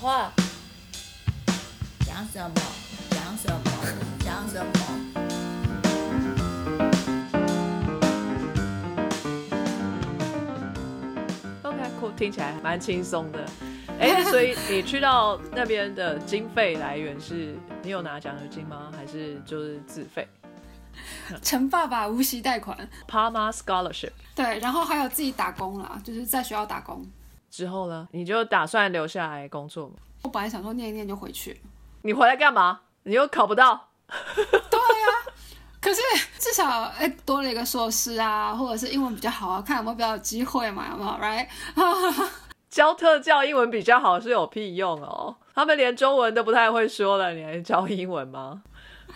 话，讲什么？讲什么？讲什么？OK，酷，听起来蛮轻松的。哎、所以你去到那边的经费来源是，你有拿奖学金吗？还是就是自费陈爸爸无息贷款，？Parma Scholarship 对，然后还有自己打工啦，就是在学校打工。之后呢，你就打算留下来工作吗？我本来想说念一念就回去，你回来干嘛？你又考不到，对呀可是至少哎、多了一个硕士啊，或者是英文比较好啊，看有没有比较有机会嘛，有没有？Right？教特教英文比较好是有屁用哦。他们连中文都不太会说了，你还教英文吗？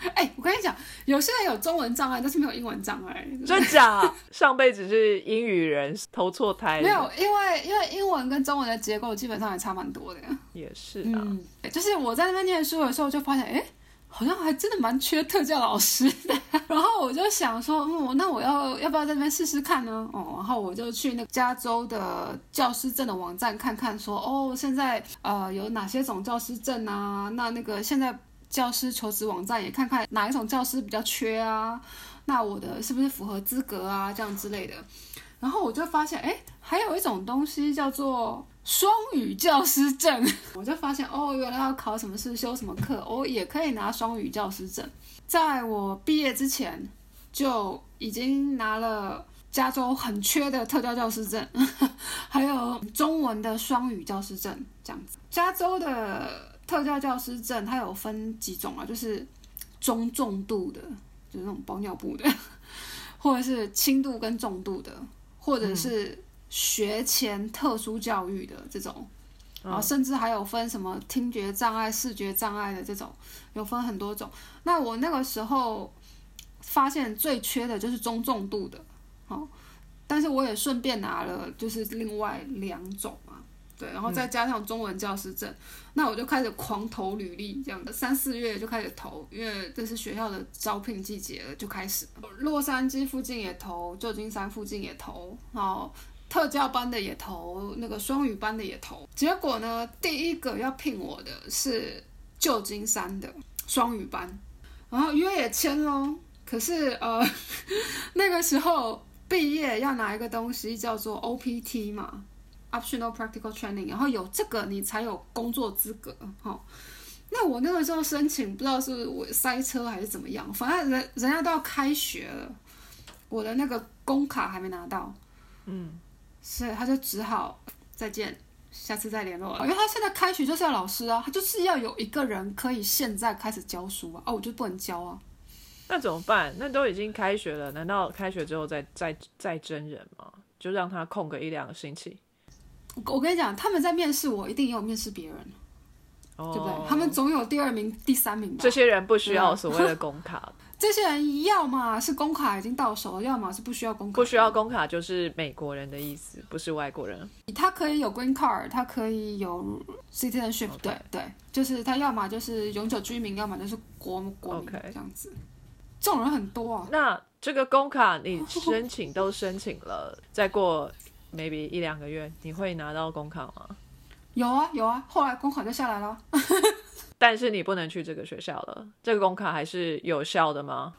哎、我跟你讲，有些人有中文障碍，但是没有英文障碍。真假？上辈子是英语人，投错胎。没有，因为因为英文跟中文的结构基本上也差蛮多的。也是啊。嗯，就是我在那边念书的时候，就发现，哎、好像还真的蛮缺特教老师的。然后我就想说，嗯，那我要要不要在那边试试看呢？哦，然后我就去那个加州的教师证的网站看看说，哦，现在呃有哪些种教师证啊？那那个现在教师求职网站也看看哪一种教师比较缺啊？那我的是不是符合资格啊？这样之类的。然后我就发现，哎，还有一种东西叫做双语教师证。我就发现，哦，原来要考什么试、修什么课，我也可以拿双语教师证。在我毕业之前，就已经拿了加州很缺的特教教师证，还有中文的双语教师证，这样子。加州的特教教师证它有分几种啊，就是中重度的，就是那种包尿布的，或者是轻度跟重度的，或者是学前特殊教育的这种。然后甚至还有分什么听觉障碍、视觉障碍的这种，有分很多种。那我那个时候发现最缺的就是中重度的，好、但是我也顺便拿了就是另外两种嘛，对，然后再加上中文教师证，那我就开始狂投履历，这样的三四月就开始投，因为这是学校的招聘季节了，就开始洛杉矶附近也投，旧金山附近也投，然后特教班的也投，那个双语班的也投。结果呢，第一个要聘我的是旧金山的双语班，然后约也签喽。可是呃，那个时候毕业要拿一个东西叫做 OPT 嘛，Optional Practical Training，然后有这个你才有工作资格哈。那我那个时候申请，不知道是我塞车还是怎么样，反正人人家都要开学了，我的那个工卡还没拿到，嗯，所以他就只好再见，下次再联络了。因为他现在开学就是要老师啊，他就是要有一个人可以现在开始教书啊，哦，我就不能教啊。那怎么办？那都已经开学了，难道开学之后再再再真人吗？就让他空个一两个星期，我我跟你讲，他们在面试我，一定也有面试别人，哦，对不对？他们总有第二名、第三名吧这。些人不需要所谓的 公卡，这些人要么是工卡已经到手了，要么是不需要工卡。不需要公卡就是美国人的意思，不是外国人。他可以有 green card，他可以有 citizenship，、对对，就是他要么就是永久居民，要么就是国国民这样子。这种人很多啊。那这个公卡你申请都申请了，再过 maybe 一两个月，你会拿到公卡吗？有啊有啊，后来公卡就下来了。但是你不能去这个学校了，这个公卡还是有效的吗？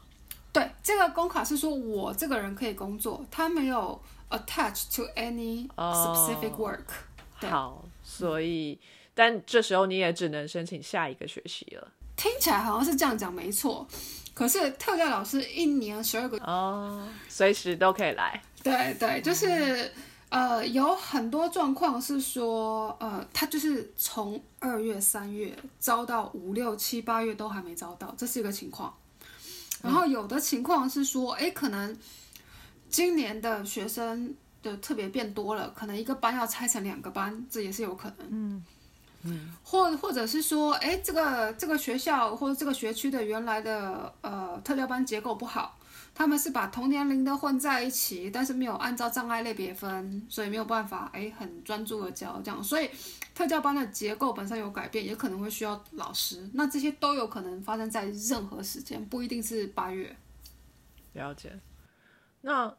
对，这个工卡是说我这个人可以工作，他没有 attach to any 哦 specific work。对好，所以但这时候你也只能申请下一个学期了。听起来好像是这样讲，没错。可是特教老师一年十二个，哦，随时都可以来。对对，就是呃，有很多状况是说，呃，他就是从二月、三月招到五六七八月都还没招到，这是一个情况。然后有的情况是说，哎，可能今年的学生的特别变多了，可能一个班要拆成两个班，这也是有可能。嗯嗯，或或者是说，哎，这个这个学校或者这个学区的原来的呃特教班结构不好，他们是把同年龄的混在一起，但是没有按照障碍类别分，所以没有办法哎很专注的教这样，所以特教班的结构本身有改变，也可能会需要老师，那这些都有可能发生在任何时间，不一定是八月。了解。那，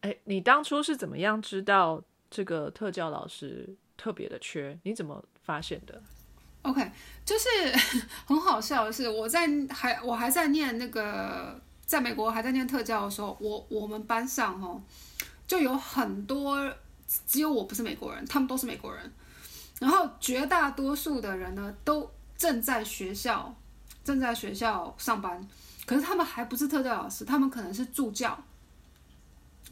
哎，你当初是怎么样知道这个特教老师特别的缺？你怎么发现的？OK，就是 很好笑的是，我在还我还在念那个在美国还在念特教的时候，我我们班上哦就有很多，只有我不是美国人，他们都是美国人，然后绝大多数的人呢都正在学校正在学校上班，可是他们还不是特教老师，他们可能是助教。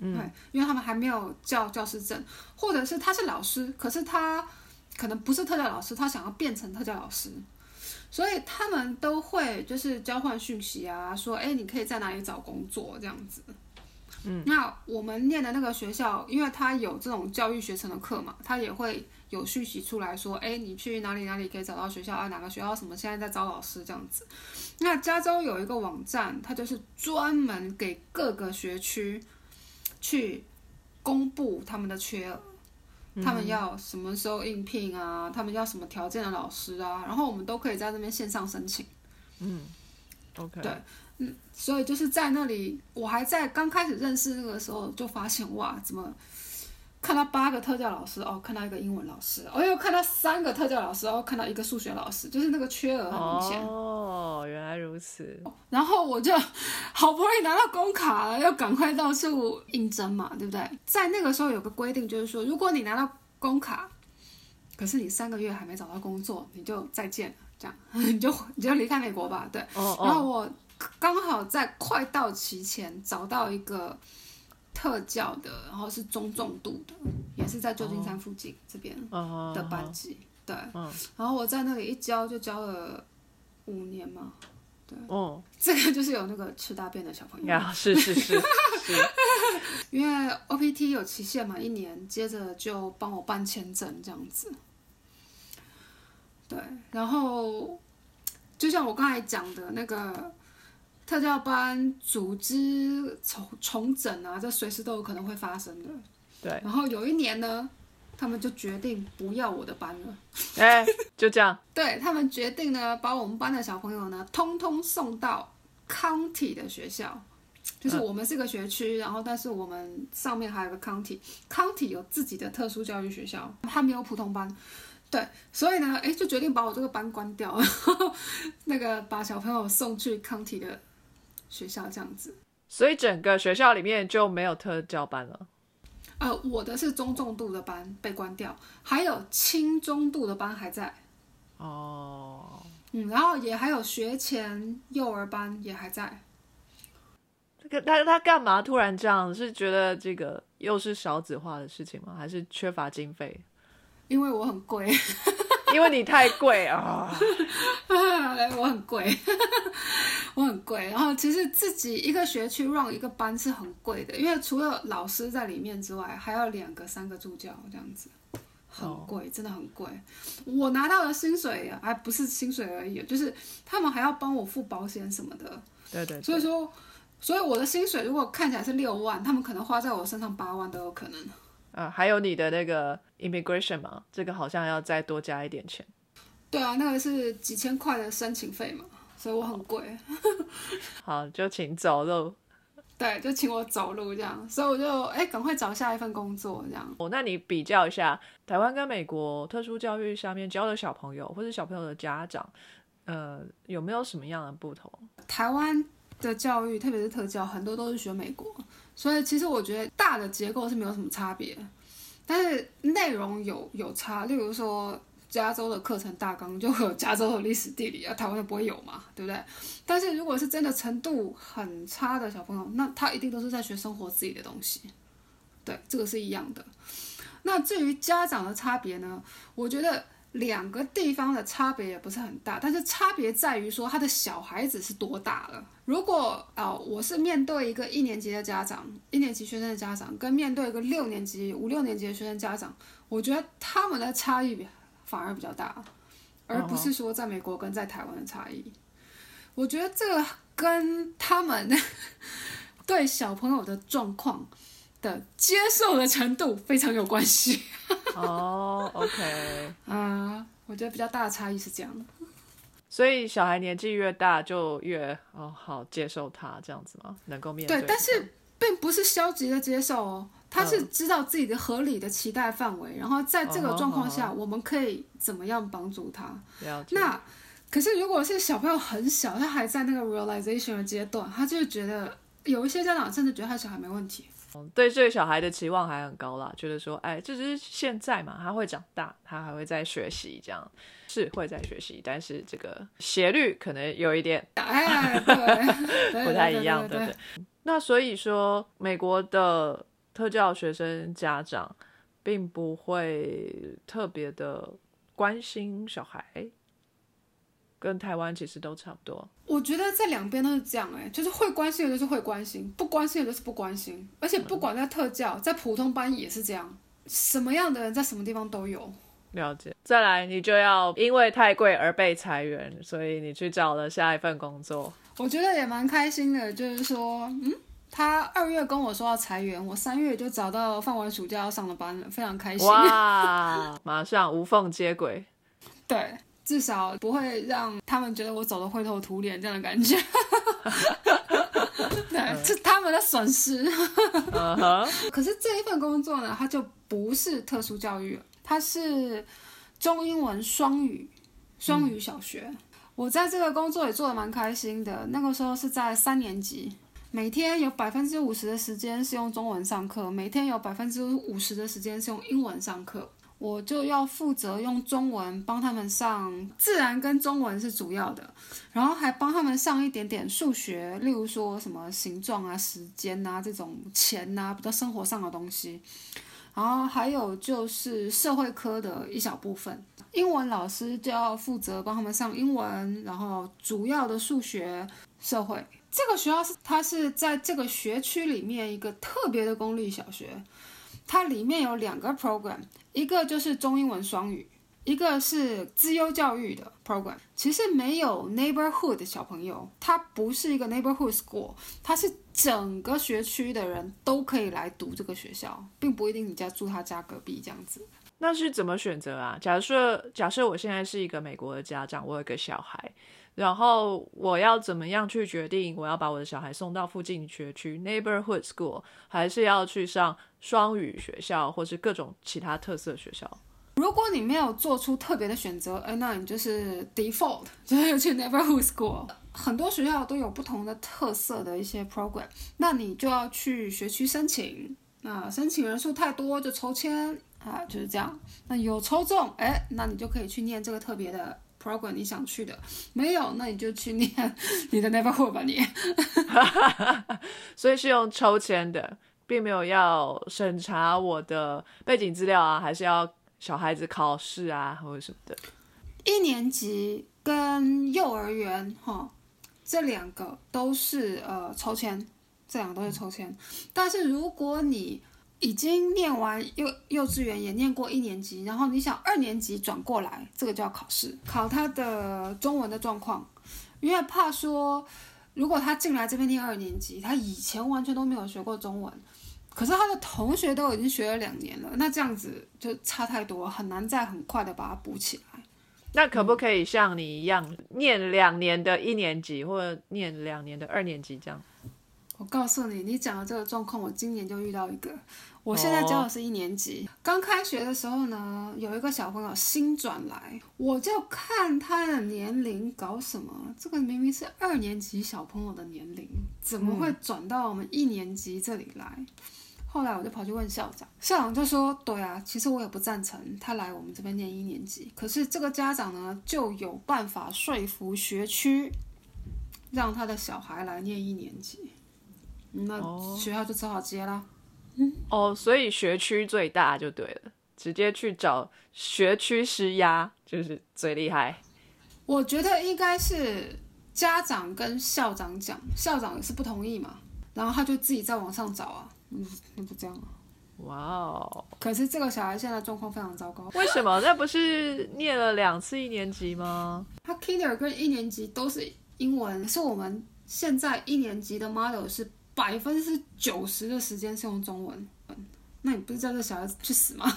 嗯。对，因为他们还没有教教师证，或者是他是老师，可是他可能不是特教老师，他想要变成特教老师，所以他们都会就是交换讯息啊，说，哎，你可以在哪里找工作这样子。嗯，那我们念的那个学校，因为它有这种教育学程的课嘛，它也会有讯息出来说，哎，你去哪里哪里可以找到学校啊？哪个学校什么现在在招老师这样子。那加州有一个网站，它就是专门给各个学区去公布他们的缺额，他们要什么时候应聘啊，他们要什么条件的老师啊，然后我们都可以在那边线上申请。OK，对所以就是在那里，我还在刚开始认识那个时候就发现哇，怎么看到八个特教老师哦，看到一个英文老师，哦又看到三个特教老师，哦看到一个数学老师，就是那个缺额很明显。哦，原来如此。然后我就好不容易拿到工卡了，要赶快到处应征嘛，对不对？在那个时候有个规定，就是说，如果你拿到工卡，可是你三个月还没找到工作，你就再见了，这样 你就你就离开美国吧，对。哦哦，然后我刚好在快到期前找到一个特教的，然后是中重度的，也是在旧金山附近这边哦的班级，对。嗯然后我在那里一教就教了五年嘛，哦，这个就是有那个吃大便的小朋友，是是 是，因为 OPT 有期限嘛，一年，接着就帮我办签证这样子。对，然后就像我刚才讲的那个特教班组织重重整啊，这随时都有可能会发生的。对，然后有一年呢，他们就决定不要我的班了。哎，就这样。对他们决定呢，把我们班的小朋友呢，通通送到 county 的学校，就是我们是个学区，然后但是我们上面还有个 county，county 有自己的特殊教育学校，它没有普通班。对，所以呢，哎，就决定把我这个班关掉，然后那个把小朋友送去 county 的学校这样子。所以整个学校里面就没有特教班了。呃，我的是中重度的班被关掉，还有轻中度的班还在。哦，嗯，然后也还有学前幼儿班也还在。这个他他干嘛突然这样？是觉得这个又是少子化的事情吗？还是缺乏经费？因为我很贵，因为你太贵啊！我很贵，我很贵。然后其实自己一个学区 run 一个班是很贵的，因为除了老师在里面之外，还要两个、三个助教这样子，很贵，真的很贵。我拿到的薪水还不是薪水而已，就是他们还要帮我付保险什么的。对对所以说，所以我的薪水如果看起来是六万，他们可能花在我身上八万都有可能。啊，还有你的那个 immigration 嘛，这个好像要再多加一点钱。对啊，那个是几千块的申请费嘛，所以我很贵。好，就请走路。对，就请我走路这样，所以我就哎，赶快找下一份工作这样。哦，那你比较一下台湾跟美国特殊教育下面教的小朋友或者小朋友的家长，呃，有没有什么样的不同？台湾的教育，特别是特教，很多都是学美国，所以其实我觉得大的结构是没有什么差别，但是内容有有差。例如说，加州的课程大纲就会有加州的历史地理啊，台湾的不会有嘛，对不对？但是如果是真的程度很差的小朋友，那他一定都是在学生活自己的东西，对，这个是一样的。那至于家长的差别呢，我觉得。两个地方的差别也不是很大，但是差别在于说他的小孩子是多大了。如果啊、呃，我是面对一个一年级的家长，一年级学生的家长，跟面对一个六年级、五六年级的学生家长，我觉得他们的差异反而比较大，而不是说在美国跟在台湾的差异。我觉得这个跟他们 对小朋友的状况的接受的程度非常有关系。哦、oh,，OK，啊、我觉得比较大的差异是这样的。所以小孩年纪越大，就越哦好接受他这样子吗？能够面对对，但是并不是消极的接受哦，他是知道自己的合理的期待范围，然后在这个状况下，我们可以怎么样帮助他？那可是如果是小朋友很小，他还在那个 realization 的阶段，他就觉得有一些家长甚至觉得他小孩没问题。嗯对这个小孩的期望还很高啦，觉得说，哎，这只是现在嘛，他会长大，他还会在学习，这样是会在学习，但是这个斜率可能有一点哎，对，不太一样，对对不对？那所以说，美国的特教学生家长并不会特别的关心小孩，跟台湾其实都差不多。我觉得在两边都是这样、哎，就是会关心的就是会关心，不关心的就是不关心，而且不管在特教，在普通班也是这样，什么样的人在什么地方都有。了解。再来，你就要因为太贵而被裁员，所以你去找了下一份工作。我觉得也蛮开心的，就是说，嗯，他二月跟我说要裁员，我三月就找到放完暑假要上的班了，非常开心。哇，马上无缝接轨。对，至少不会让他们觉得我走的灰头土脸这样的感觉。对，是他们的损失。可是这一份工作呢，它就不是特殊教育了，它是中英文双语双语小学。我在这个工作也做的蛮开心的，那个时候是在三年级，每天有百分之五十的时间是用中文上课，每天有百分之五十的时间是用英文上课。我就要负责用中文帮他们上自然跟中文是主要的，然后还帮他们上一点点数学，例如说什么形状啊、时间啊这种钱啊比较生活上的东西，然后还有就是社会科的一小部分。英文老师就要负责帮他们上英文，然后主要的数学、社会。这个学校是它是在这个学区里面一个特别的公立小学，它里面有两个 program，一个就是中英文双语，一个是资优教育的 program。其实没有 neighborhood 的小朋友，它不是一个 neighborhood school，它是整个学区的人都可以来读这个学校，并不一定你家住他家隔壁这样子。那是怎么选择啊？假设假设我现在是一个美国的家长，我有个小孩，然后我要怎么样去决定我要把我的小孩送到附近学区 neighborhood school，还是要去上双语学校，或是各种其他特色学校？如果你没有做出特别的选择，哎，那你就是 default，就是去 neighborhood school。很多学校都有不同的特色的一些 program，那你就要去学区申请。那申请人数太多就抽签啊，就是这样。那有抽中，哎，那你就可以去念这个特别的 program 你想去的。没有，那你就去念 你的 neighborhood 吧，你。所以是用抽签的，并没有要审查我的背景资料啊，还是要小孩子考试啊，或者什么的。一年级跟幼儿园哈，这两个都是呃抽签，这两个都是抽签。但是如果你已经念完幼幼稚园，也念过一年级，然后你想二年级转过来，这个就要考试，考他的中文的状况，因为怕说如果他进来这边念二年级，他以前完全都没有学过中文。可是他的同学都已经学了两年了，那这样子就差太多，很难再很快的把它补起来。那可不可以像你一样念两年的一年级，或者念两年的二年级这样？我告诉你，你讲的这个状况，我今年就遇到一个。我现在教的是一年级，刚开学的时候呢，有一个小朋友新转来，我就看他的年龄搞什么？这个明明是二年级小朋友的年龄，怎么会转到我们一年级这里来？后来我就跑去问校长，校长就说：“对啊，其实我也不赞成他来我们这边念一年级，可是这个家长呢就有办法说服学区，让他的小孩来念一年级，那学校就只好接啦。哦，所以学区最大就对了，直接去找学区施压就是最厉害。我觉得应该是家长跟校长讲，校长也是不同意嘛，然后他就自己在网上找啊，嗯，那就这样啊。哇哦！可是这个小孩现在状况非常糟糕，为什么？那不是念了两次一年级吗？他 Kinder 跟一年级都是英文，是我们现在一年级的 model 是百分之九十的时间是用中文。那你不是叫这小孩子去死吗？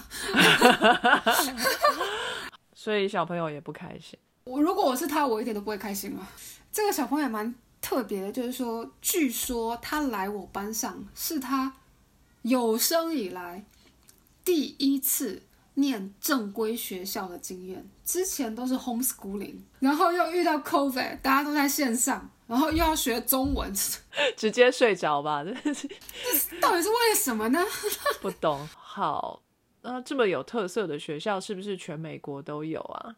所以小朋友也不开心。我如果我是他，我一点都不会开心啊。这个小朋友也蛮特别的就是说，据说他来我班上是他有生以来第一次念正规学校的经验，之前都是 homeschooling，然后又遇到 COVID，大家都在线上，然后又要学中文，直接睡着吧，真的是到底是为什么呢？不懂。好，那这么有特色的学校是不是全美国都有啊？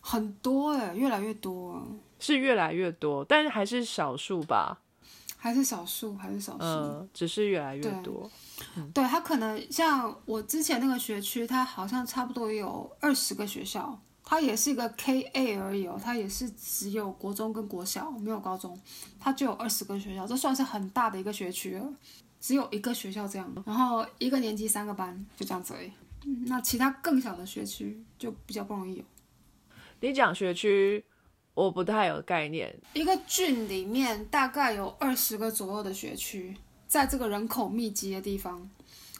很多哎，越来越多，是越来越多，但是还是少数吧。还是少数，还是少数。嗯，只是越来越多。对，它可能像我之前那个学区，它好像差不多有二十个学校，它也是一个 K A 而已哦，它也是只有国中跟国小，没有高中，它就有二十个学校，这算是很大的一个学区了。只有一个学校这样，然后一个年级三个班，就这样子而已。嗯，那其他更小的学区就比较不容易有。你讲学区，我不太有概念。一个郡里面大概有二十个左右的学区，在这个人口密集的地方。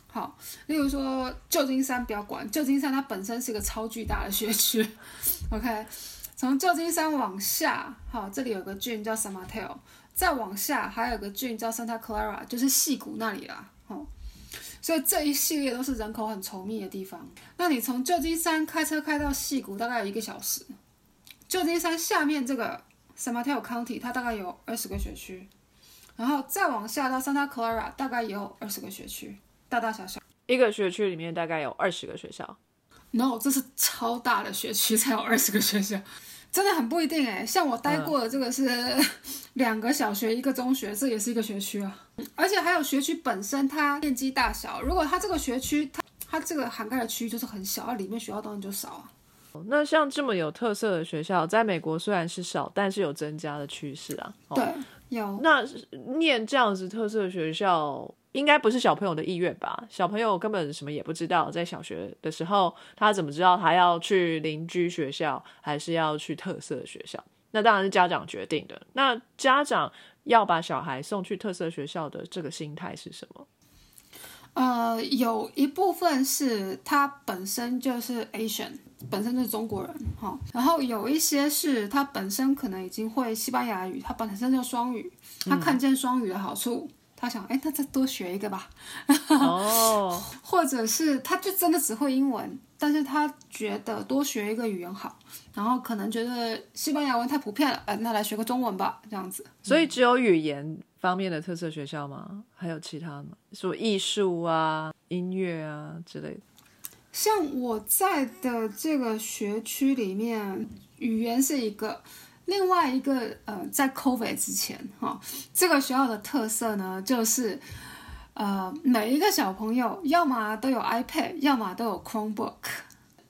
好，例如说旧金山，不要管旧金山，它本身是一个超巨大的学区。OK，从旧金山往下，好，这里有个郡叫 San Mateo，再往下还有个郡叫 Santa Clara，就是溪谷那里啦。哦，所以这一系列都是人口很稠密的地方。那你从旧金山开车开到溪谷，大概有一个小时。旧金山下面这个 San Mateo County，它大概有二十个学区，然后再往下到 Santa Clara，大概也有二十个学区，大大小小。一个学区里面大概有二十个学校。No，这是超大的学区才有二十个学校，真的很不一定哎。像我待过的这个是两个小学一个中学，这也是一个学区啊。而且还有学区本身它面积大小，如果它这个学区它它这个涵盖的区域就是很小，它里面学校当然就少啊。那像这么有特色的学校，在美国虽然是少，但是有增加的趋势啊。哦对，有那念这样子特色学校，应该不是小朋友的意愿吧？小朋友根本什么也不知道，在小学的时候，他怎么知道他要去邻居学校，还是要去特色学校？那当然是家长决定的。那家长要把小孩送去特色学校的这个心态是什么？呃，有一部分是他本身就是 Asian，本身就是中国人哈，然后有一些是他本身可能已经会西班牙语，他本身就双语，他看见双语的好处，他想，哎，那再多学一个吧，哦，或者是他就真的只会英文，但是他觉得多学一个语言好，然后可能觉得西班牙文太普遍了，呃，那来学个中文吧，这样子。所以只有语言方面的特色学校吗？还有其他吗？说艺术啊、音乐啊之类的。像我在的这个学区里面，语言是一个，另外一个呃，在 COVID 之前哈、这个学校的特色呢，就是呃，每一个小朋友要么都有 iPad，要么都有 Chromebook。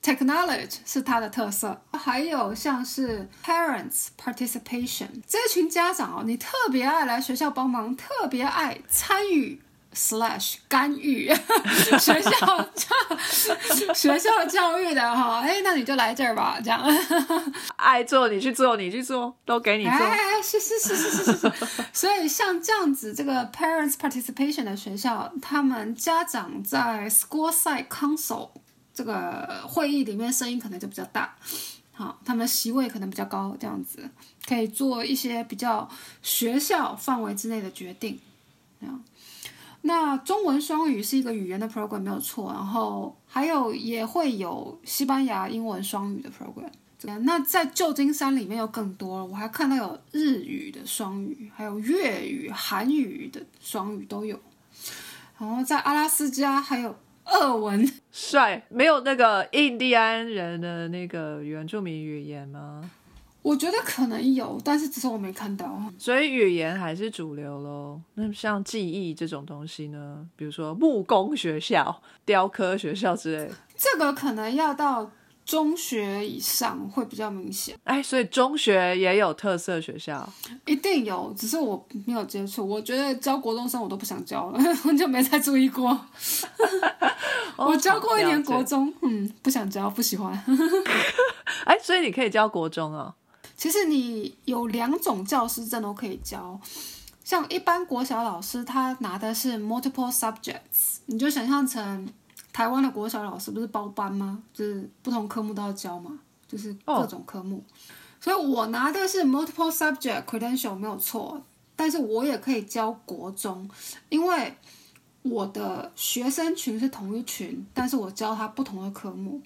Technology 是它的特色，还有像是 parents participation 这群家长哦，你特别爱来学校帮忙，特别爱参与 slash 干预 学校教学校教育的哈，哎，那你就来这儿吧，这样。爱做你去做，你去做，都给你做。哎，是是是是是是是。所以像这样子，这个 parents participation 的学校，他们家长在 school side council 这个会议里面声音可能就比较大，好，他们席位可能比较高，这样子可以做一些比较学校范围之内的决定，这样。那中文双语是一个语言的 program 没有错，然后还有也会有西班牙英文双语的 program。那在旧金山里面又更多了，我还看到有日语的双语，还有粤语、韩语的双语都有。然后在阿拉斯加还有俄文，帅，没有那个印第安人的那个原住民语言吗？我觉得可能有，但是只是我没看到。所以语言还是主流喽。那像记忆这种东西呢？比如说木工学校、雕刻学校之类的。这个可能要到中学以上会比较明显，哎，所以中学也有特色学校。一定有，只是我没有接触。我觉得教国中生我都不想教了，我就没再注意过。我教过一年国哦。中，嗯，不想教，不喜欢。哎，所以你可以教国中啊。其实你有两种教师证都可以教，像一般国小老师他拿的是 multiple subjects，你就想象成台湾的国小老师不是包班吗？就是不同科目都要教嘛，就是各种科目。所以我拿的是 multiple subject credential 没有错，但是我也可以教国中，因为我的学生群是同一群，但是我教他不同的科目。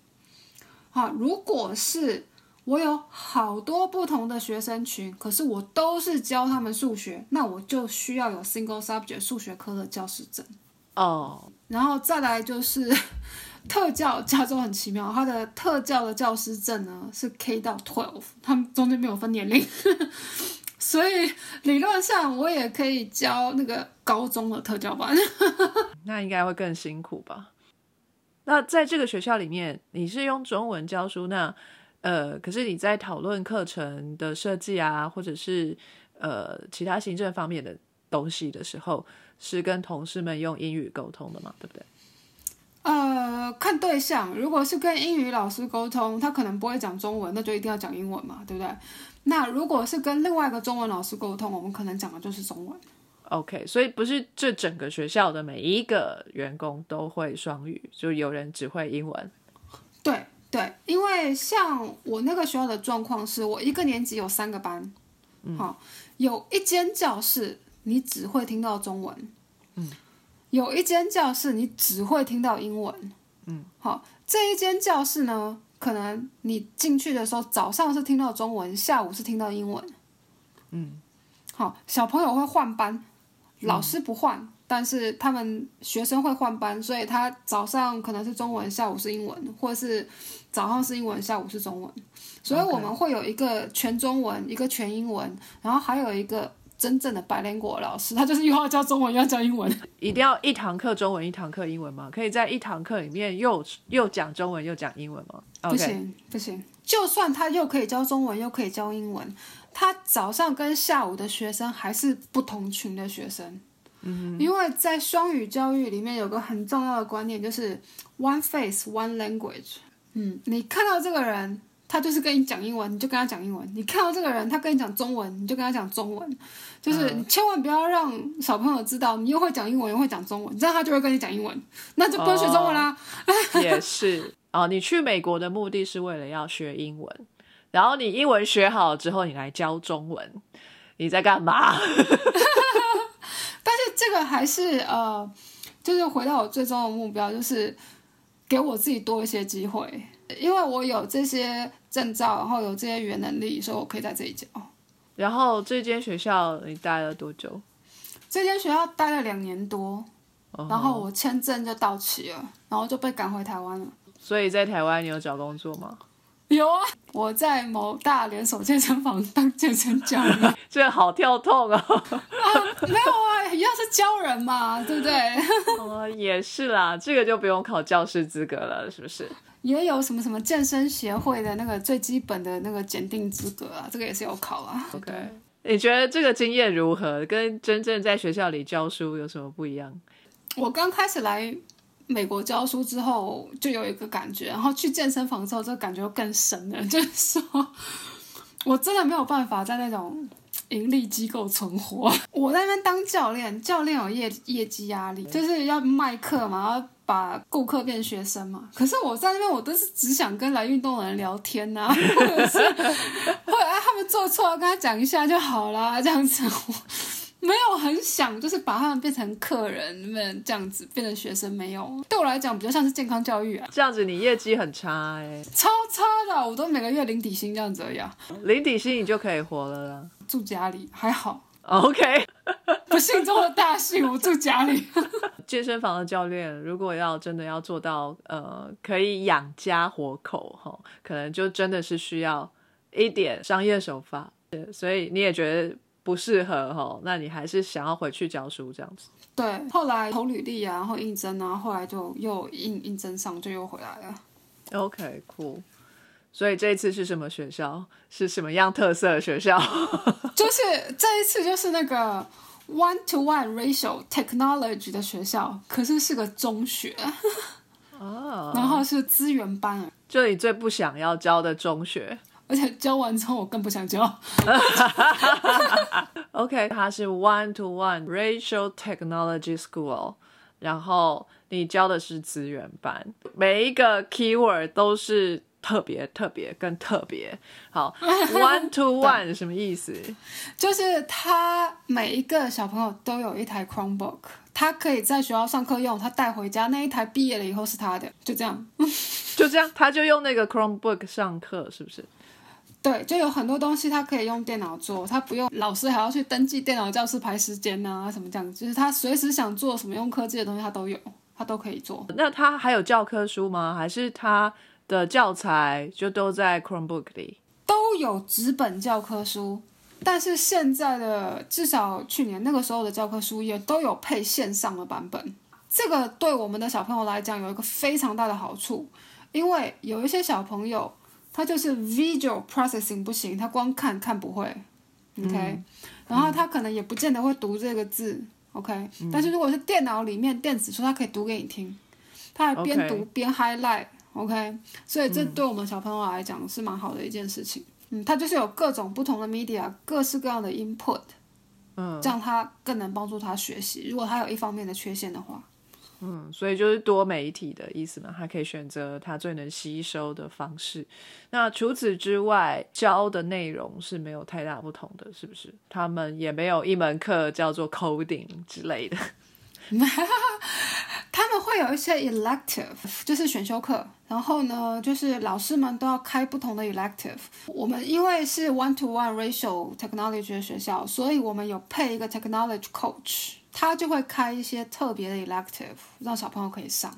好，如果是我有好多不同的学生群，可是我都是教他们数学，那我就需要有 single subject 数学科的教师证。哦，然后再来就是 特教，加州很奇妙，它的特教的教师证呢是 K 到 twelve，他们中间没有分年龄，所以理论上我也可以教那个高中的特教班。那应该会更辛苦吧？那在这个学校里面，你是用中文教书，那呃，可是你在讨论课程的设计啊，或者是呃其他行政方面的东西的时候，是跟同事们用英语沟通的嘛？对不对？呃，看对象，如果是跟英语老师沟通，他可能不会讲中文，那就一定要讲英文嘛，对不对？那如果是跟另外一个中文老师沟通，我们可能讲的就是中文。OK，所以不是这整个学校的每一个员工都会双语，就有人只会英文。对对，因为像我那个学校的状况是，我一个年级有三个班，好、有一间教室你只会听到中文，嗯，有一间教室你只会听到英文，嗯，好，这一间教室呢，可能你进去的时候早上是听到中文，下午是听到英文，嗯，好，小朋友会换班，老师不换。但是他们学生会换班，所以他早上可能是中文，下午是英文，或者是早上是英文，下午是中文。所以我们会有一个全中文，一个全英文，然后还有一个真正的白莲果老师，他就是又要教中文又要教英文。一定要一堂课中文，一堂课英文吗？可以在一堂课里面又又讲中文又讲英文吗不行不行，就算他又可以教中文又可以教英文，他早上跟下午的学生还是不同群的学生。嗯，因为在双语教育里面有个很重要的观念，就是 one face one language。嗯，你看到这个人，他就是跟你讲英文，你就跟他讲英文；你看到这个人，他跟你讲中文，你就跟他讲中文。就是你千万不要让小朋友知道你又会讲英文又会讲中文，这样他就会跟你讲英文，那就不用学中文啦。也是哦。你去美国的目的是为了要学英文，然后你英文学好了之后，你来教中文，你在干嘛？但是这个还是呃，就是回到我最终的目标，就是给我自己多一些机会，因为我有这些证照，然后有这些语言能力，所以我可以在这里教。然后这间学校你待了多久？这间学校待了两年多，哦然后我签证就到期了，然后就被赶回台湾了。所以在台湾你有找工作吗？有啊，我在某大连锁健身房当健身教练。这个好跳痛啊。没有啊，一样是教人嘛，对不对？哦，也是啦，这个就不用考教师资格了，是不是？也有什么什么健身协会的那个最基本的那个检定资格啊，这个也是有考啊。OK，你觉得这个经验如何？跟真正在学校里教书有什么不一样？我刚开始来美国教书之后，就有一个感觉，然后去健身房之后，这个感觉又更深了，就是说我真的没有办法在那种盈利机构存活。我在那边当教练，教练有业业绩压力，就是要卖课嘛，要把顾客变学生嘛。可是我在那边，我都是只想跟来运动的人聊天 呐、或者是或者他们做错了，跟他讲一下就好啦，这样子。没有很想，就是把他们变成客人们这样子，变成学生没有。对我来讲，比较像是健康教育啊，这样子你业绩很差哎、超差的，我都每个月零底薪这样子而已啊。零底薪你就可以活了啦。住家里还好，OK，不幸中的大幸，我住家里。健身房的教练如果要真的要做到呃可以养家活口哈，可能就真的是需要一点商业手法。对所以你也觉得不适合哈，那你还是想要回去教书这样子。对，后来投履历啊，然后应征啊，后来就又应应征上，就又回来了。OK，cool。所以这一次是什么学校？是什么样特色的学校？就是这一次就是那个 one to one ratio technology 的学校，可是是个中学，哦，然后是资源班，就你最不想要教的中学。而且教完之后我更不想教。OK，它是 One to One Racial Technology School，然后你教的是资源班，每一个 keyword 都是特别特别更特别。好，one to one 什么意思？就是他每一个小朋友都有一台 Chromebook，他可以在学校上课用，他带回家那一台毕业了以后是他的，就这样。就这样，他就用那个 Chromebook 上课，是不是？对，就有很多东西他可以用电脑做，他不用老师还要去登记电脑教室排时间呐、什么这样，就是他随时想做什么用科技的东西，他都有，他都可以做。那他还有教科书吗？还是他的教材就都在 Chromebook 里？都有纸本教科书，但是现在的至少去年那个时候的教科书也都有配线上的版本。这个对我们的小朋友来讲有一个非常大的好处，因为有一些小朋友他就是 visual processing 不行，他光看看不会，OK，、然后他可能也不见得会读这个字，OK，、但是如果是电脑里面电子书，他可以读给你听，他还边读边 highlight。OK，所以这对我们小朋友来讲是蛮好的一件事情。嗯，他就是有各种不同的 media，各式各样的 input，嗯。这样他更能帮助他学习。如果他有一方面的缺陷的话，嗯，所以就是多媒体的意思嘛，他可以选择他最能吸收的方式。那除此之外，教的内容是没有太大不同的，是不是？他们也没有一门课叫做 coding 之类的。他们会有一些 elective，就是选修课。然后呢，就是老师们都要开不同的 elective。我们因为是 one to one racial technology 的学校，所以我们有配一个 technology coach，他就会开一些特别的 elective，让小朋友可以上。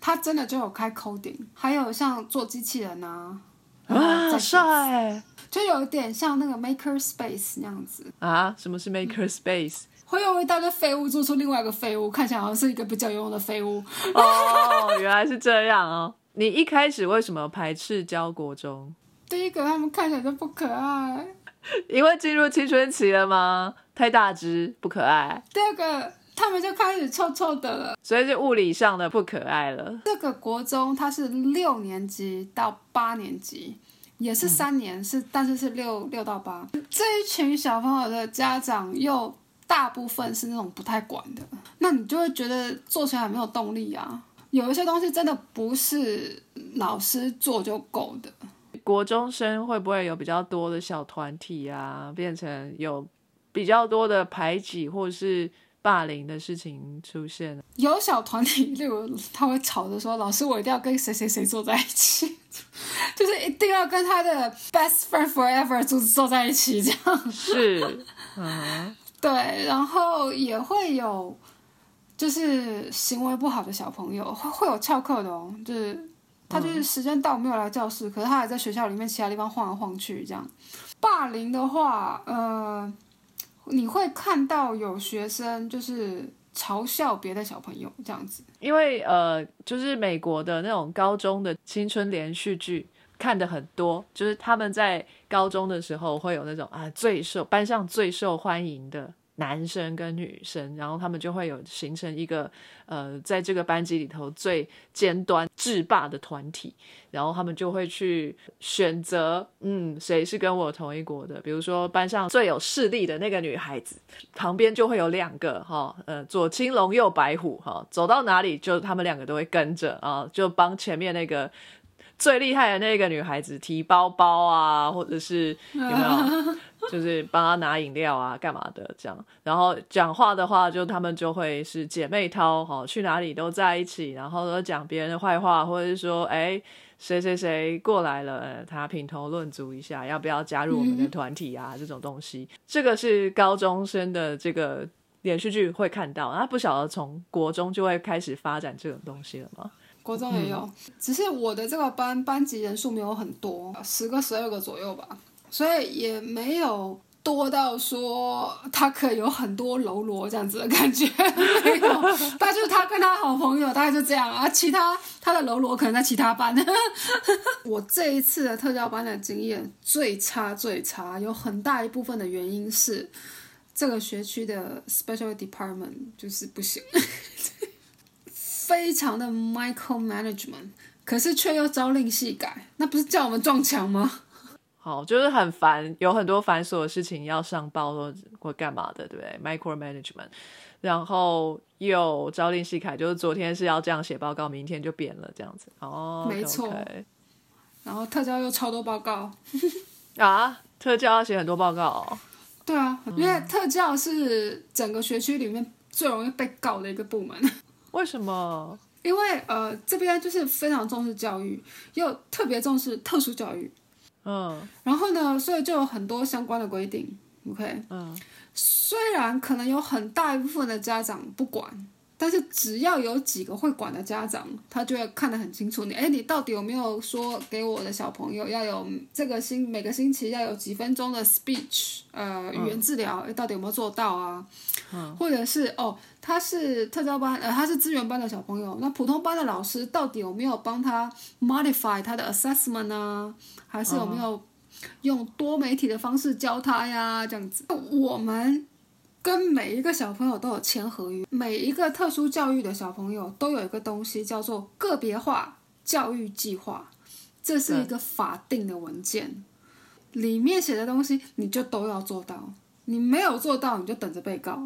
他真的就有开 coding，还有像做机器人啊，然后啊，再帅就有一点像那个 maker space 那样子，啊！什么是 maker space？会用一大堆废物做出另外一个废物，看起来好像是一个比较有用的废物。哦，原来是这样哦。你一开始为什么排斥教国中？第一个，他们看起来就不可爱；因为进入青春期了吗？太大只不可爱，第二个，他们就开始臭臭的了。所以是物理上的不可爱了。这个国中它是六年级到八年级，也是三年，是但是是六六到八。这一群小朋友的家长又大部分是那种不太管的，那你就会觉得做起来没有动力啊。有一些东西真的不是老师做就够的。国中生会不会有比较多的小团体啊，变成有比较多的排挤或是霸凌的事情出现？有小团体，例如他会吵着说：“老师，我一定要跟谁谁谁坐在一起，就是一定要跟他的 best friend forever 坐坐在一起。”这样是，嗯，对，然后也会有就是行为不好的小朋友，会会有翘课的哦，就是他就是时间到没有来教室，可是他还在学校里面其他地方晃来晃去这样。霸凌的话，呃，你会看到有学生就是嘲笑别的小朋友这样子。因为呃，就是美国的那种高中的青春连续剧看的很多，就是他们在高中的时候会有那种啊最受班上最受欢迎的男生跟女生，然后他们就会有形成一个呃，在这个班级里头最尖端制霸的团体，然后他们就会去选择，嗯，谁是跟我同一国的，比如说班上最有势力的那个女孩子，旁边就会有两个哈，呃，左青龙右白虎哈，走到哪里就他们两个都会跟着啊，就帮前面那个。最厉害的那个女孩子提包包啊，或者是有没有，就是帮她拿饮料啊，干嘛的这样。然后讲话的话，就他们就会是姐妹淘，哈，去哪里都在一起，然后都讲别人的坏话，或者是说，哎，谁谁谁过来了，呃他品头论足一下，要不要加入我们的团体啊？这种东西，这个是高中生的这个连续剧会看到，他不晓得从国中就会开始发展这种东西了吗？国中也有，只是我的这个班班级人数没有很多，十个十二个左右吧，所以也没有多到说他可以有很多喽啰这样子的感觉，没有，他就是他跟他好朋友大概就这样啊，其他他的喽啰可能在其他班。我这一次的特教班的经验最差最差，有很大一部分的原因是这个学区的 special department 就是不行。非常的 micro management，可是却又朝令夕改，那不是叫我们撞墙吗？好，就是很烦，有很多繁琐的事情要上报或或干嘛的，对不对？micro management，然后又朝令夕改，就是昨天是要这样写报告，明天就变了这样子。哦，没错然后特教又超多报告。啊，特教要写很多报告哦。对啊，因为特教是整个学区里面最容易被告的一个部门。为什么？因为呃，这边就是非常重视教育，又特别重视特殊教育。嗯然后呢，所以就有很多相关的规定。OK，嗯，虽然可能有很大一部分的家长不管，但是只要有几个会管的家长，他就会看得很清楚你，哎，你到底有没有说给我的小朋友要有这个星每个星期要有几分钟的 speech，呃，语言治疗，哎，到底有没有做到啊？或者是哦，他是特教班，呃，他是资源班的小朋友，那普通班的老师到底有没有帮他 modify 他的 assessment 呢？还是有没有用多媒体的方式教他呀？这样子，我们跟每一个小朋友都有签合约，每一个特殊教育的小朋友都有一个东西叫做个别化教育计划，这是一个法定的文件，里面写的东西你就都要做到，你没有做到你就等着被告。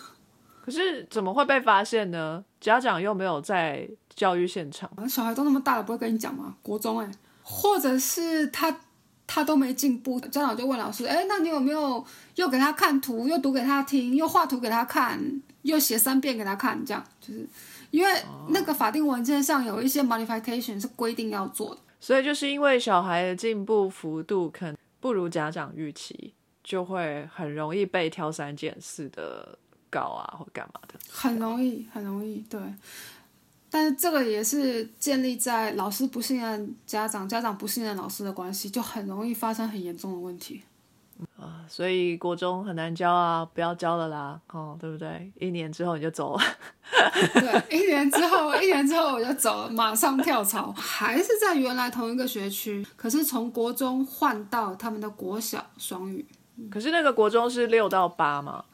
可是怎么会被发现呢？家长又没有在教育现场。小孩都那么大了，不会跟你讲吗？国中哎、或者是他他都没进步，家长就问老师，哎，那你有没有又给他看图，又读给他听，又画图给他看，又写三遍给他看，这样就是因为那个法定文件上有一些 modification 是规定要做的。所以就是因为小孩的进步幅度可能不如家长预期，就会很容易被挑三拣四的告啊，或干嘛的。很容易，很容易，对。但是这个也是建立在老师不信任家长，家长不信任老师的关系，就很容易发生很严重的问题。啊，所以国中很难教啊，不要教了啦，哦，对不对？一年之后你就走了。对，一年之后，一年之后我就走了，马上跳槽，还是在原来同一个学区，可是从国中换到他们的国小双语。可是那个国中是六到八嘛，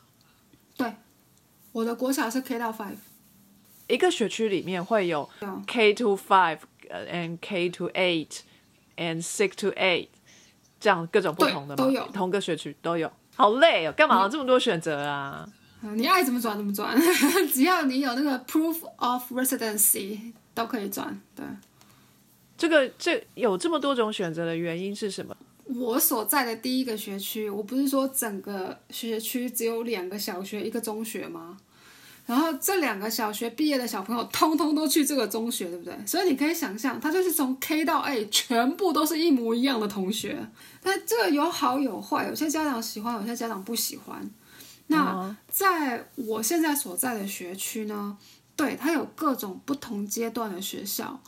对，我的国小是 K 到 Five，一个学区里面会有 K to five 呃 and K to eight and six to eight 这样各种不同的吗？都有同个学区都有。好累哦，干嘛有这么多选择啊？嗯你爱怎么转怎么转，只要你有那个 Proof of Residency 都可以转。对，这个这有这么多种选择的原因是什么？我所在的第一个学区，我不是说整个学区只有两个小学一个中学吗？然后这两个小学毕业的小朋友，通通都去这个中学，对不对？所以你可以想象，他就是从 K 到 A，全部都是一模一样的同学。但这个有好有坏，有些家长喜欢，有些家长不喜欢。那嗯在我现在所在的学区呢，对它有各种不同阶段的学校，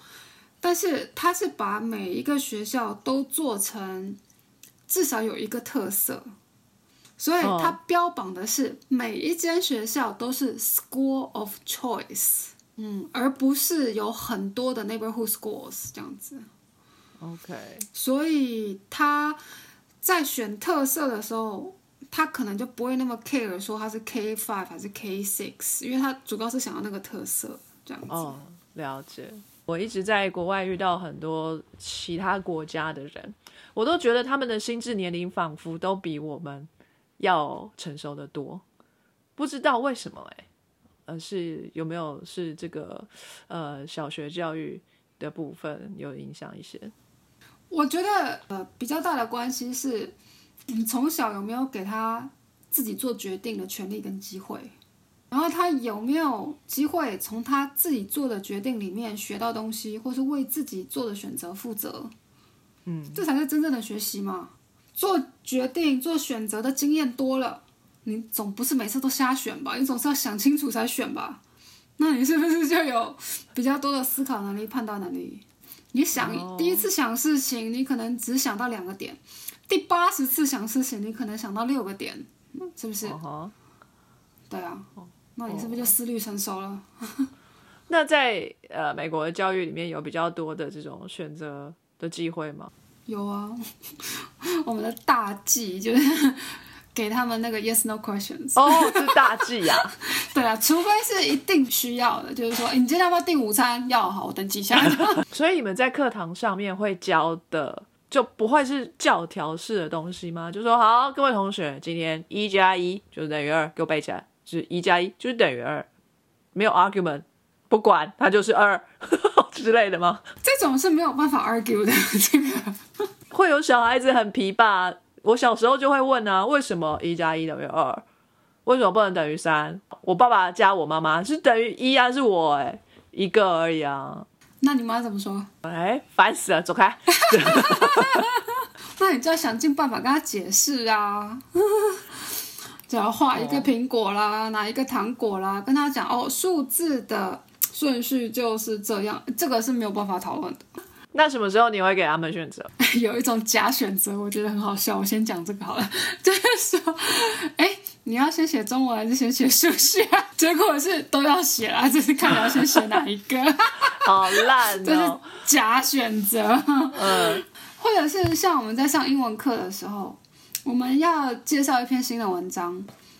但是它是把每一个学校都做成至少有一个特色，所以它标榜的是每一间学校都是 school of choice，嗯，而不是有很多的 neighborhood schools 这样子。OK，所以他在选特色的时候，他可能就不会那么 care 说他是 K five 还是 K six，因为他主要是想要那个特色这样子。哦，了解。我一直在国外遇到很多其他国家的人，我都觉得他们的心智年龄仿佛都比我们要成熟的多，不知道为什么哎、呃，是有没有是这个呃小学教育的部分有影响一些？我觉得呃比较大的关系是，你从小有没有给他自己做决定的权利跟机会，然后他有没有机会从他自己做的决定里面学到东西，或是为自己做的选择负责。嗯，这才是真正的学习嘛。做决定、做选择的经验多了，你总不是每次都瞎选吧？你总是要想清楚才选吧？那你是不是就有比较多的思考能力、判断能力？你想、哦第一次想事情，你可能只想到两个点；第八十次想事情，你可能想到六个点，嗯是不是？对啊，那你是不是就思虑成熟了？那在呃美国的教育里面有比较多的这种选择的机会吗？有啊，我们的大忌就是给他们那个 yes no questions。哦，这大忌呀、对啊，除非是一定需要的，就是说，诶你今天要不要订午餐？要，好，我登记一下。所以你们在课堂上面会教的就不会是教条式的东西吗？就说好，各位同学，今天一加一就是等于二，给我背起来，就是一加一就是等于二，没有 argument，不管它就是二，之类的吗？这种是没有办法 argue 的。这个会有小孩子很皮吧？我小时候就会问啊，为什么一加一等于二？为什么不能等于三？我爸爸加我妈妈是等于一啊，是我哎、一个而已啊。那你妈怎么说？哎，烦死了，走开！那你就要想尽办法跟他解释啊。只要画一个苹果啦，拿一个糖果啦，跟他讲哦，数字的顺序就是这样，这个是没有办法讨论的。那什么时候你会给他们选择？有一种假选择，我觉得很好笑。我先讲这个好了，就是说，哎，你要先写中文还是先写数学啊？结果是都要写啦，就是看你要先写哪一个，好烂这是哦！假选择。嗯或者是像我们在上英文课的时候，我们要介绍一篇新的文章，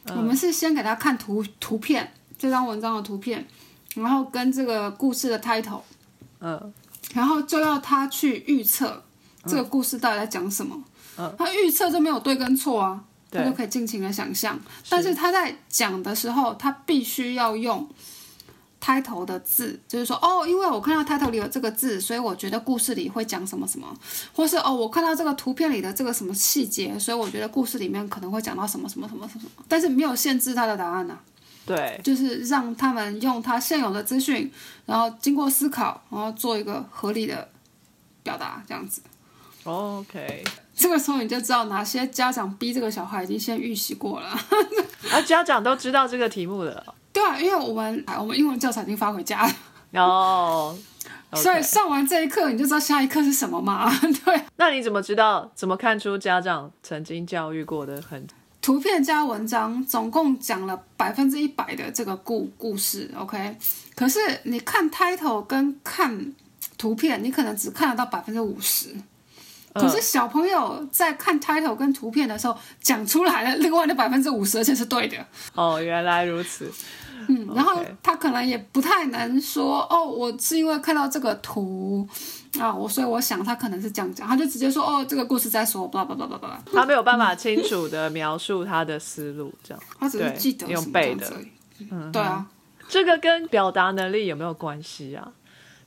嗯我们是先给他看图图片，这张文章的图片，然后跟这个故事的 title，嗯。然后就要他去预测这个故事到底在讲什么。嗯。他预测就没有对跟错啊，他就可以尽情的想象。但是他在讲的时候，他必须要用 title 的字，就是说，哦，因为我看到 title 里有这个字，所以我觉得故事里会讲什么什么，或是哦，我看到这个图片里的这个什么细节，所以我觉得故事里面可能会讲到什么什么什么什么，但是没有限制他的答案呐、啊对，就是让他们用他现有的资讯，然后经过思考，然后做一个合理的表达，这样子。OK。这个时候你就知道哪些家长逼这个小孩已经先预习过了。啊，家长都知道这个题目的对啊，因为我们我们英文教材已经发回家了，哦。所以上完这一课你就知道下一课是什么嘛。对，那你怎么知道？怎么看出家长曾经教育过的很？图片加文章总共讲了百分之一百的这个故故事，OK。可是你看 title 跟看图片，你可能只看得到百分之五十。可是小朋友在看 title 跟图片的时候，讲出来了另外的百分之五十，而且是对的。哦，原来如此。嗯，然后他可能也不太能说哦，我是因为看到这个图啊，我所以我想他可能是这样讲，他就直接说哦，这个故事在说，blah blah blah blah blah，他没有办法清楚的描述他的思路，这样。他只是对记得用背的。嗯，对啊，这个跟表达能力有没有关系啊？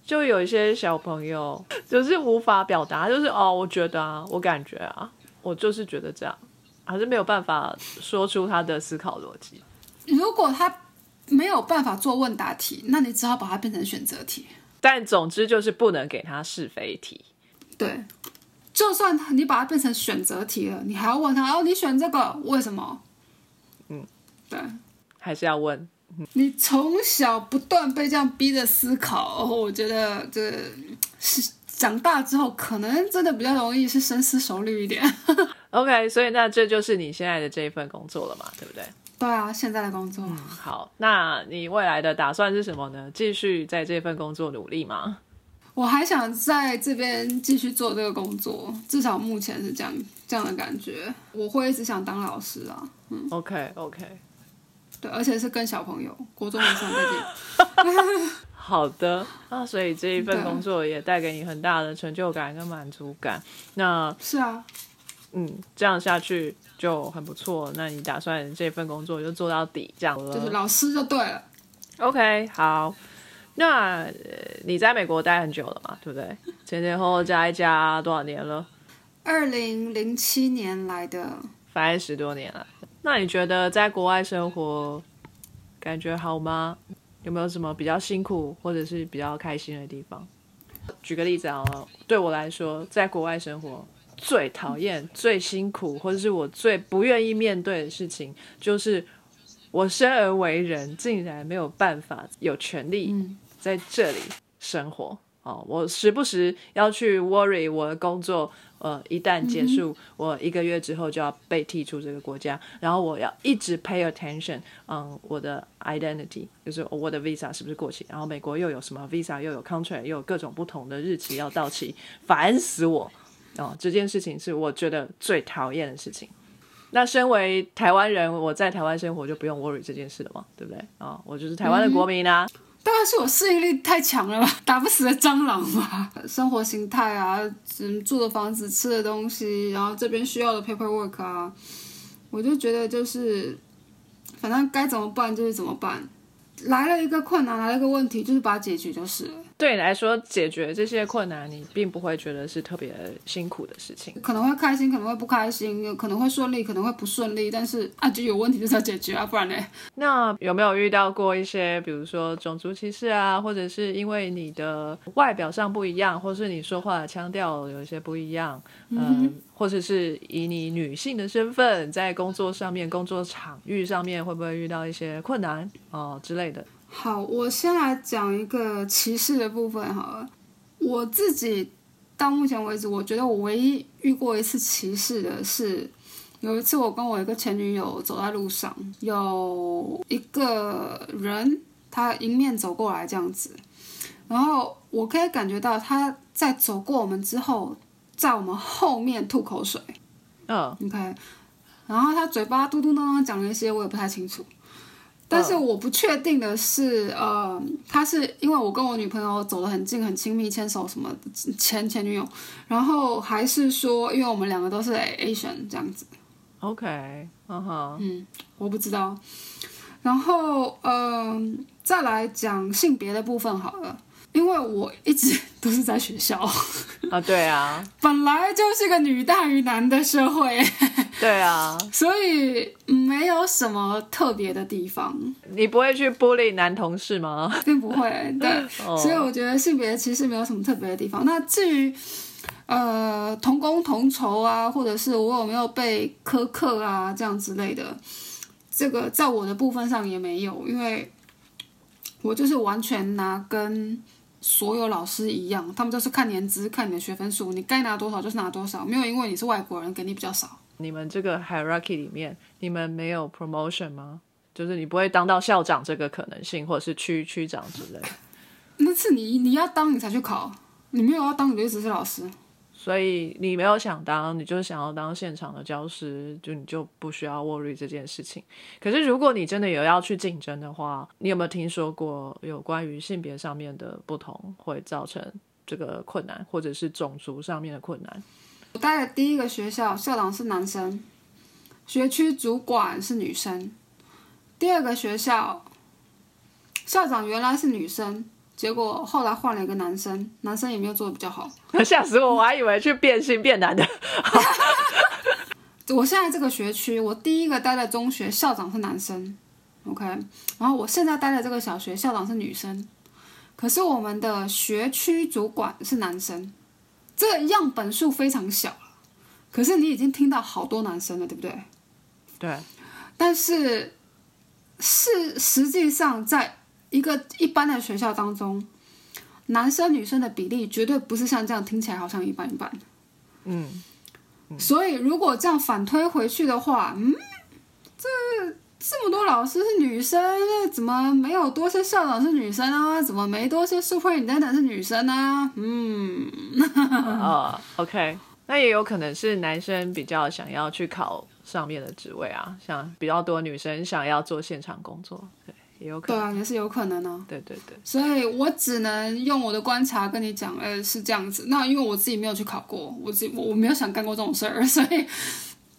就有一些小朋友就是无法表达，就是哦，我觉得啊，我感觉啊，我就是觉得这样，还是没有办法说出他的思考逻辑。如果他没有办法做问答题，那你只好把它变成选择题。但总之就是不能给他是非题。对，就算你把它变成选择题了，你还要问他哦，你选这个为什么？嗯，对。还是要问。你从小不断被这样逼着思考，哦我觉得这是长大之后可能真的比较容易是深思熟虑一点。OK，所以那这就是你现在的这一份工作了嘛，对不对？对啊，现在的工作，好，那你未来的打算是什么呢？继续在这份工作努力吗？我还想在这边继续做这个工作，至少目前是这样这样的感觉。我会一直想当老师啊，嗯 OK OK，对，而且是跟小朋友，国中以上再见。好的，那所以这一份工作也带给你很大的成就感跟满足感。那是啊，嗯，这样下去就很不错。那你打算这份工作就做到底，这样了？就是老师就对了。OK，好。那、呃你在美国待很久了嘛，对不对？前前后后加一加多少年了？二零零七年来的，反正十多年了。那你觉得在国外生活感觉好吗？有没有什么比较辛苦或者是比较开心的地方？举个例子啊，对我来说，在国外生活最讨厌、最辛苦，或者是我最不愿意面对的事情，就是我生而为人，竟然没有办法有权利嗯，在这里生活。哦，我时不时要去 worry 我的工作，呃，一旦结束，我一个月之后就要被踢出这个国家，然后我要一直 pay attention，嗯，我的 identity 就是我的 visa 是不是过期，然后美国又有什么 visa，又有 contract，又有各种不同的日期要到期，烦死我！哦，这件事情是我觉得最讨厌的事情。那身为台湾人，我在台湾生活就不用 worry 这件事了嘛，对不对？啊、我就是台湾的国民啊。当然是我适应力太强了吧，打不死的蟑螂嘛。生活形态啊，嗯，住的房子、吃的东西，然后这边需要的 paperwork 啊，我就觉得就是，反正该怎么办就是怎么办。来了一个困难，来了一个问题，就是把它解决就是了。对你来说，解决这些困难，你并不会觉得是特别辛苦的事情。可能会开心，可能会不开心，有可能会顺利，可能会不顺利，但是啊，就有问题就是要解决啊，不然呢？那有没有遇到过一些，比如说种族歧视啊，或者是因为你的外表上不一样，或是你说话的腔调有一些不一样，嗯，或者是以你女性的身份在工作上面、工作场域上面，会不会遇到一些困难哦、之类的？好，我先来讲一个歧视的部分好了。我自己到目前为止，我觉得我唯一遇过一次歧视的是，有一次我跟我一个前女友走在路上，有一个人他迎面走过来这样子，然后我可以感觉到他在走过我们之后，在我们后面吐口水。嗯，OK，然后他嘴巴嘟嘟囔囔讲了一些，我也不太清楚。但是我不确定的是，呃，他是因为我跟我女朋友走得很近、很亲密，牵手什么前前女友，然后还是说，因为我们两个都是 Asian 这样子，OK，嗯哼，嗯我不知道。然后，嗯、再来讲性别的部分好了，因为我一直都是在学校，啊，对啊，本来就是个女大于男的社会。对啊，所以没有什么特别的地方，你不会去 bully 男同事吗？并不会。对，哦所以我觉得性别歧视没有什么特别的地方。那至于呃同工同酬啊，或者是我有没有被苛刻啊这样之类的，这个在我的部分上也没有，因为我就是完全拿跟。所有老师一样，他们就是看年资、看你的学分数，你该拿多少就是拿多少，没有因为你是外国人给你比较少。你们这个 hierarchy 里面，你们没有 promotion 吗？就是你不会当到校长这个可能性，或者是区区长之类的。那是你你要当你才去考，你没有要当你就只是老师。所以你没有想当，你就想要当现场的教师，就你就不需要 worry 这件事情。可是如果你真的有要去竞争的话，你有没有听说过有关于性别上面的不同会造成这个困难，或者是种族上面的困难？我待的第一个学校，校长是男生，学区主管是女生。第二个学校，校长原来是女生，结果后来换了一个男生，男生也没有做的比较好。吓死我！我还以为去变性变男的。我现在这个学区，我第一个待的中学校长是男生，OK，然后我现在待的这个小学校长是女生，可是我们的学区主管是男生，这个样本数非常小可是你已经听到好多男生了，对不对？对，但是是实际上在一个一般的学校当中，男生女生的比例绝对不是像这样听起来好像一般一般。嗯，所以如果这样反推回去的话，嗯，这这么多老师是女生，那怎么没有多些校长是女生啊？怎么没多些 superintendent 是女生啊？嗯，哦，OK，那也有可能是男生比较想要去考上面的职位啊，像比较多女生想要做现场工作，对，也有可能。对啊，也是有可能呢、对对对，所以我只能用我的观察跟你讲，呃，是这样子。那因为我自己没有去考过，我自己我我没有想干过这种事儿，所以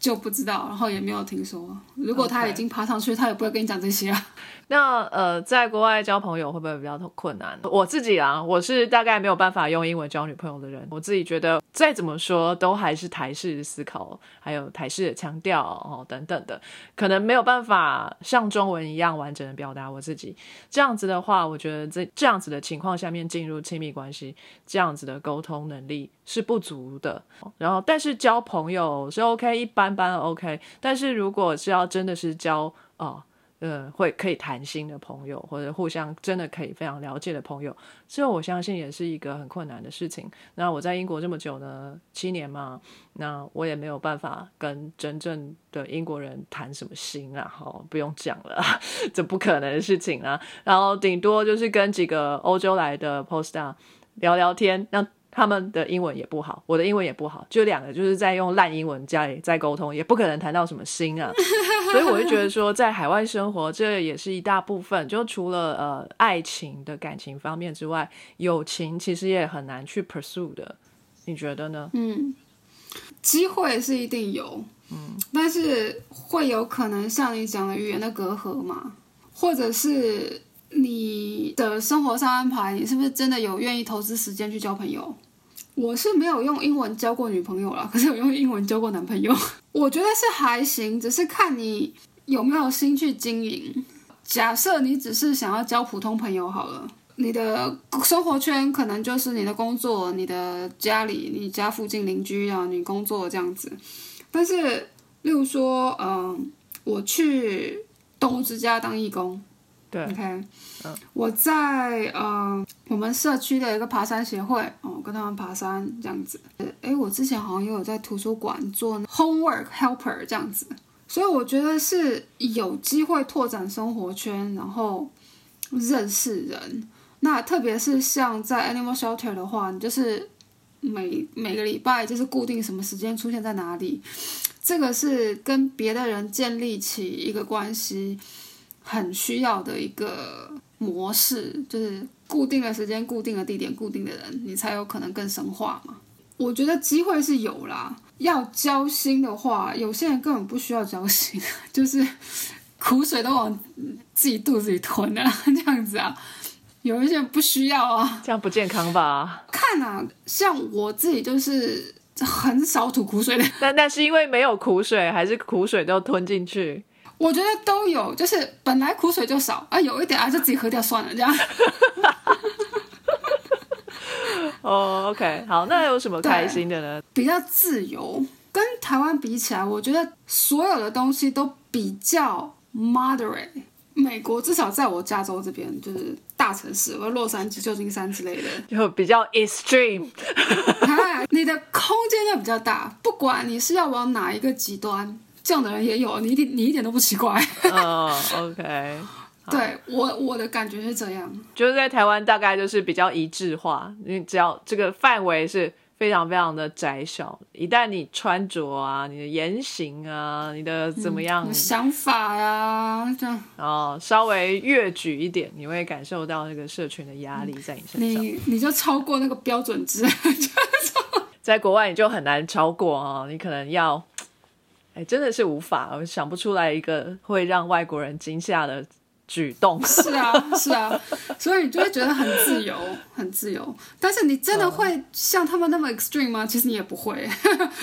就不知道，然后也没有听说。如果他已经爬上去，他也不会跟你讲这些啊。那呃，在国外交朋友会不会比较困难？我自己啊，我是大概没有办法用英文交女朋友的人。我自己觉得再怎么说，都还是台式思考，还有台式的腔调哦等等的，可能没有办法像中文一样完整的表达我自己。这样子的话，我觉得这这样子的情况下面进入亲密关系，这样子的沟通能力是不足的。然后，但是交朋友是 OK，一般般 OK。但是如果是要真的是交哦。呃，会可以谈心的朋友，或者互相真的可以非常了解的朋友，这我相信也是一个很困难的事情。那我在英国这么久呢，七年嘛，那我也没有办法跟真正的英国人谈什么心啊，好，不用讲了，这不可能的事情啊。然后顶多就是跟几个欧洲来的 poster 聊聊天，那他们的英文也不好，我的英文也不好，就两个就是在用烂英文在在沟通，也不可能谈到什么心啊。所以我就觉得说，在海外生活，这也是一大部分。就除了呃爱情的感情方面之外，友情其实也很难去 pursue 的。你觉得呢？嗯，机会是一定有，嗯，但是会有可能像你讲的语言的隔阂嘛，或者是你的生活上安排，你是不是真的有愿意投资时间去交朋友？我是没有用英文交过女朋友啦，可是有用英文交过男朋友。我觉得是还行，只是看你有没有心去经营。假设你只是想要交普通朋友好了，你的生活圈可能就是你的工作、你的家里、你家附近邻居啊，你工作这样子。但是，例如说，嗯，我去动物之家当义工。对，OK，我在呃我们社区的一个爬山协会哦，跟他们爬山这样子。哎，我之前好像也有在图书馆做 homework helper 这样子，所以我觉得是有机会拓展生活圈，然后认识人。那特别是像在 animal shelter 的话，你就是每每个礼拜就是固定什么时间出现在哪里，这个是跟别的人建立起一个关系。很需要的一个模式，就是固定的时间、固定的地点、固定的人，你才有可能更深化嘛。我觉得机会是有啦，要交心的话，有些人根本不需要交心，就是苦水都往自己肚子里吞啊，这样子啊。有一些人不需要啊，这样不健康吧？看啊，像我自己就是很少吐苦水的，但那是因为没有苦水，还是苦水都吞进去。我觉得都有，就是本来苦水就少啊，有一点啊就自己喝掉算了，这样。哦，OK，好，那有什么开心的呢？比较自由，跟台湾比起来，我觉得所有的东西都比较 moderate。美国至少在我加州这边，就是大城市，或洛杉矶、旧金山之类的，就比较 extreme。你的空间就比较大，不管你是要往哪一个极端。这样的人也有，你一点你一点都不奇怪。嗯，OK，对我我的感觉是这样，就是在台湾大概就是比较一致化，你只要这个范围是非常非常的窄小，一旦你穿着啊、你的言行啊、你的怎么样想法呀这样，哦，稍微越举一点，你会感受到那个社群的压力在你身上，你你就超过那个标准值，在国外你就很难超过啊，你可能要。哎，真的是无法，我想不出来一个会让外国人惊吓的举动。是啊，是啊，所以你就会觉得很自由，很自由。但是你真的会像他们那么 extreme 吗？其实你也不会。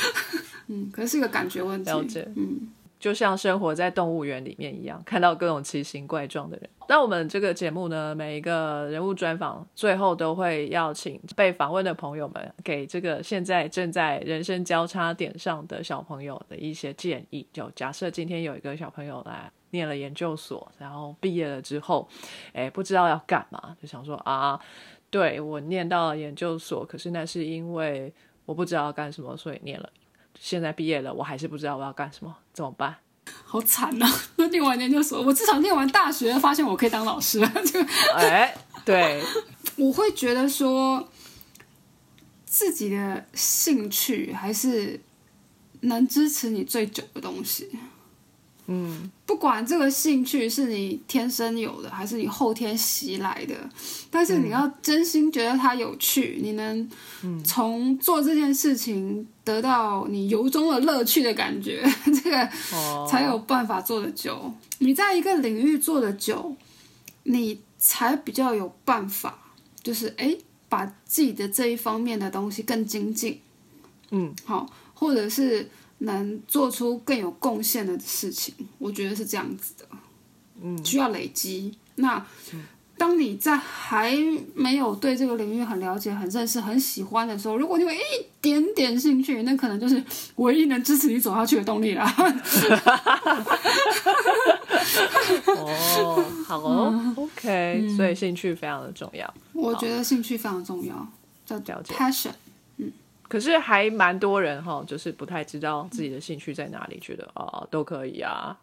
嗯，可能是一个感觉问题。了解，嗯。就像生活在动物园里面一样，看到各种奇形怪状的人。那我们这个节目呢，每一个人物专访最后都会邀请被访问的朋友们，给这个现在正在人生交叉点上的小朋友的一些建议。就假设今天有一个小朋友来念了研究所，然后毕业了之后，哎，不知道要干嘛，就想说啊，对我念到了研究所，可是那是因为我不知道要干什么，所以念了。现在毕业了，我还是不知道我要干什么，怎么办？好惨呐！那念完研究所，我至少念完大学，发现我可以当老师了。就 哎，对，我会觉得说，自己的兴趣还是能支持你最久的东西。嗯，不管这个兴趣是你天生有的，还是你后天习来的，但是你要真心觉得它有趣，你能从做这件事情得到你由衷的乐趣的感觉，这个才有办法做的久。你在一个领域做的久，你才比较有办法，就是哎，把自己的这一方面的东西更精进。嗯，好，或者是。能做出更有贡献的事情，我觉得是这样子的。嗯，需要累积。那当你在还没有对这个领域很了解、很认识、很喜欢的时候，如果你有一点点兴趣，那可能就是唯一能支持你走下去的动力了。哦，好哦，OK。所以兴趣非常的重要。我觉得兴趣非常重要，叫 passion。可是还蛮多人哈，就是不太知道自己的兴趣在哪里，觉得啊都可以啊，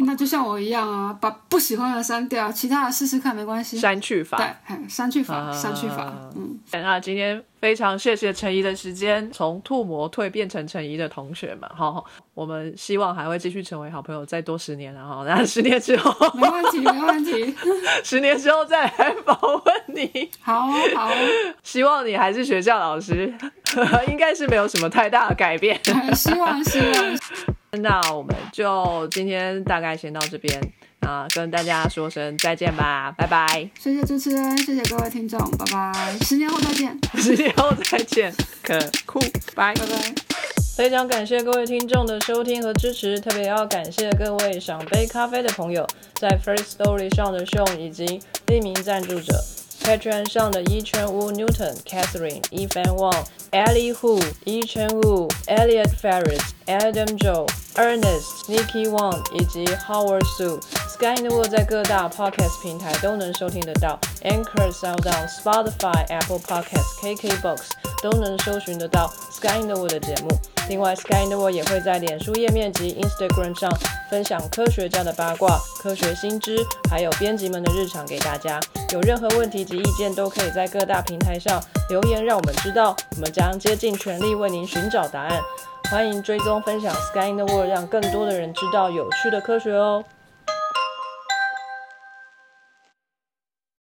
那就像我一样啊，把不喜欢的删掉，其他的试试看没关系。删去法，对，删去法，删去法，嗯。那今天非常谢谢陈怡的时间，从兔魔蜕变成陈怡的同学们，好，我们希望还会继续成为好朋友，再多十年了哈，那十年之后 没问题，没问题，十年之后再来访问你，好好，希望你还是学校老师。应该是没有什么太大的改变，希望希望。那我们就今天大概先到这边。啊，跟大家说声再见吧，拜拜，谢谢主持人，谢谢各位听众，拜拜，十年后再见，十年后再见，可酷，拜拜拜。非常感谢各位听众的收听和支持，特别要感谢各位赏杯咖啡的朋友，在 First Story 上的 Sean 以及匿名赞助者。Patreon 上的伊圈乌 Newton、Catherine、Evan Wang、Ellie Hu、伊圈乌、Elliot Ferris、Adam Joe、Ernest、Nikki Wang 以及 Howard Su。Sky in the World 在各大 Podcast 平台都能收听得到，Anchor、SoundOn、Spotify、Apple Podcasts、KKBox 都能搜寻得到 Sky in the World 的节目。另外，Sky in the World 也会在脸书页面及 Instagram 上分享科学家的八卦、科学新知，还有编辑们的日常给大家。有任何问题及意见，都可以在各大平台上留言，让我们知道，我们将竭尽全力为您寻找答案。欢迎追踪分享 Sky in the World，让更多的人知道有趣的科学哦。